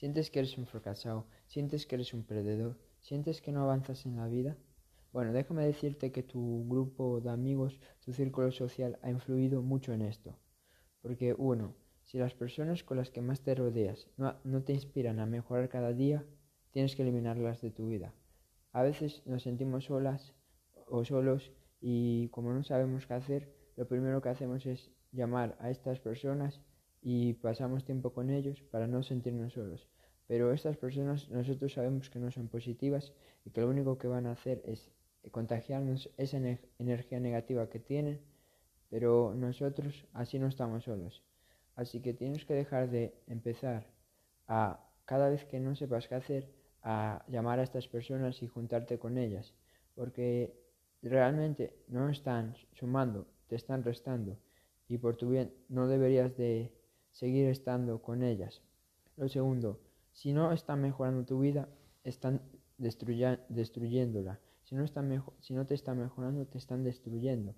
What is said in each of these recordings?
¿Sientes que eres un fracasado? ¿Sientes que eres un perdedor? ¿Sientes que no avanzas en la vida? Bueno, déjame decirte que tu grupo de amigos, tu círculo social ha influido mucho en esto. Porque uno, si las personas con las que más te rodeas no, no te inspiran a mejorar cada día, tienes que eliminarlas de tu vida. A veces nos sentimos solas o solos y como no sabemos qué hacer, lo primero que hacemos es llamar a estas personas y pasamos tiempo con ellos para no sentirnos solos. Pero estas personas nosotros sabemos que no son positivas y que lo único que van a hacer es contagiarnos esa energía negativa que tienen, pero nosotros así no estamos solos. Así que tienes que dejar de empezar a cada vez que no sepas qué hacer, a llamar a estas personas y juntarte con ellas, porque realmente no están sumando, te están restando y por tu bien no deberías de seguir estando con ellas. Lo segundo, si no están mejorando tu vida, están destruyéndola. Si no, si no te están mejorando, te están destruyendo.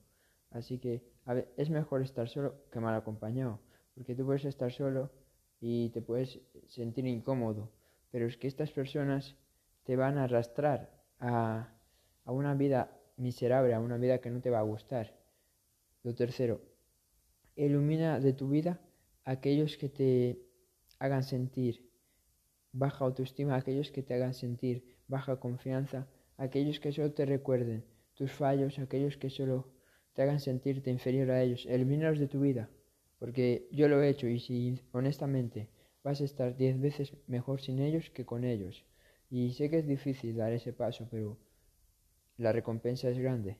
Así que es mejor estar solo que mal acompañado, porque tú puedes estar solo y te puedes sentir incómodo, pero es que estas personas te van a arrastrar a una vida miserable, a una vida que no te va a gustar. Lo tercero, ilumina de tu vida aquellos que te hagan sentir baja autoestima, aquellos que te hagan sentir baja confianza, aquellos que solo te recuerden tus fallos, aquellos que solo te hagan sentirte inferior a ellos, elimínalos de tu vida, porque yo lo he hecho y si honestamente vas a estar diez veces mejor sin ellos que con ellos. Y sé que es difícil dar ese paso, pero la recompensa es grande,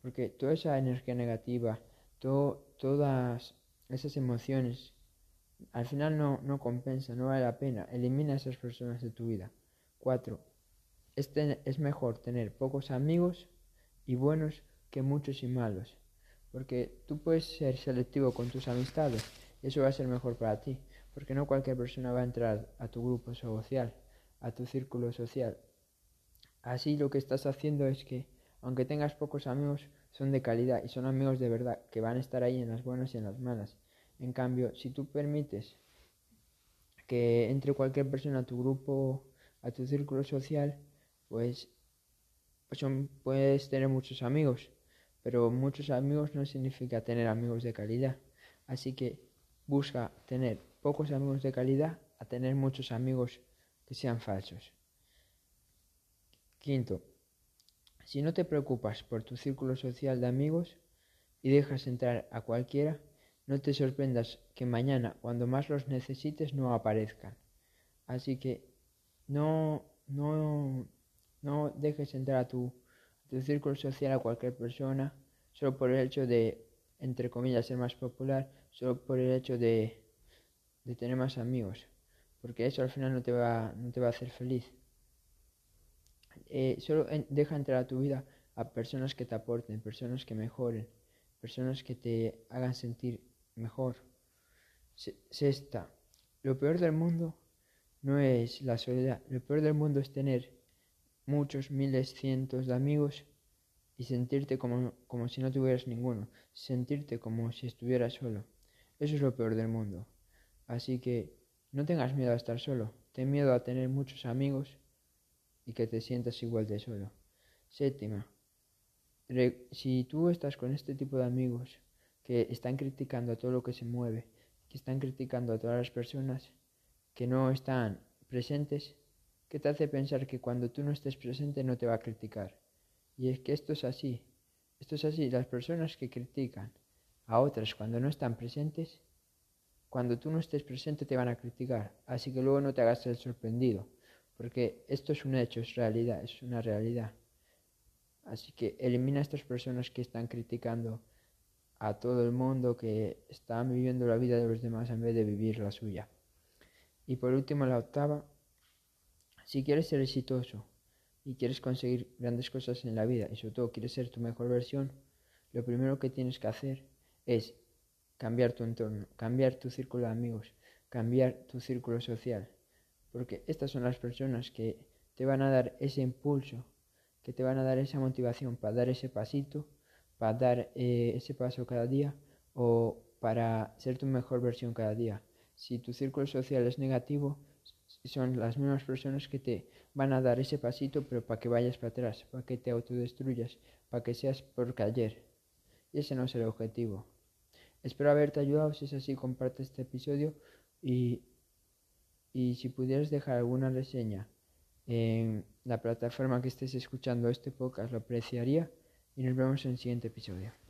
porque toda esa energía negativa, todas esas emociones, al final no, no compensa, no vale la pena. Elimina a esas personas de tu vida. 4. Es, es mejor tener pocos amigos y buenos que muchos y malos. Porque tú puedes ser selectivo con tus amistades y eso va a ser mejor para ti. Porque no cualquier persona va a entrar a tu grupo social, a tu círculo social. Así lo que estás haciendo es que, aunque tengas pocos amigos, son de calidad y son amigos de verdad, que van a estar ahí en las buenas y en las malas. En cambio, si tú permites que entre cualquier persona a tu grupo, a tu círculo social, pues, pues puedes tener muchos amigos, pero muchos amigos no significa tener amigos de calidad. Así que busca tener pocos amigos de calidad a tener muchos amigos que sean falsos. Quinto, si no te preocupas por tu círculo social de amigos y dejas entrar a cualquiera, no te sorprendas que mañana, cuando más los necesites, no aparezcan. Así que no, no, no dejes entrar a tu, tu círculo social a cualquier persona solo por el hecho de, entre comillas, ser más popular, solo por el hecho de, de tener más amigos. Porque eso al final no te va, no te va a hacer feliz. Eh, solo deja entrar a tu vida a personas que te aporten, personas que mejoren, personas que te hagan sentir mejor. Sexta, lo peor del mundo no es la soledad, lo peor del mundo es tener muchos, miles, cientos de amigos y sentirte como, como si no tuvieras ninguno, sentirte como si estuvieras solo. Eso es lo peor del mundo. Así que no tengas miedo a estar solo, ten miedo a tener muchos amigos y que te sientas igual de solo. Séptima, si tú estás con este tipo de amigos que están criticando a todo lo que se mueve, que están criticando a todas las personas que no están presentes, ¿qué te hace pensar que cuando tú no estés presente no te va a criticar? Y es que esto es así, esto es así, las personas que critican a otras cuando no están presentes, cuando tú no estés presente te van a criticar, así que luego no te hagas el sorprendido porque esto es un hecho, es realidad, es una realidad. Así que elimina a estas personas que están criticando a todo el mundo, que están viviendo la vida de los demás en vez de vivir la suya. Y por último, la octava, si quieres ser exitoso y quieres conseguir grandes cosas en la vida y sobre todo quieres ser tu mejor versión, lo primero que tienes que hacer es cambiar tu entorno, cambiar tu círculo de amigos, cambiar tu círculo social porque estas son las personas que te van a dar ese impulso, que te van a dar esa motivación para dar ese pasito, para dar eh, ese paso cada día o para ser tu mejor versión cada día. Si tu círculo social es negativo, son las mismas personas que te van a dar ese pasito, pero para que vayas para atrás, para que te autodestruyas, para que seas por ayer. Y ese no es el objetivo. Espero haberte ayudado. Si es así, comparte este episodio y, y si pudieras dejar alguna reseña en la plataforma que estés escuchando este podcast, lo apreciaría y nos vemos en el siguiente episodio.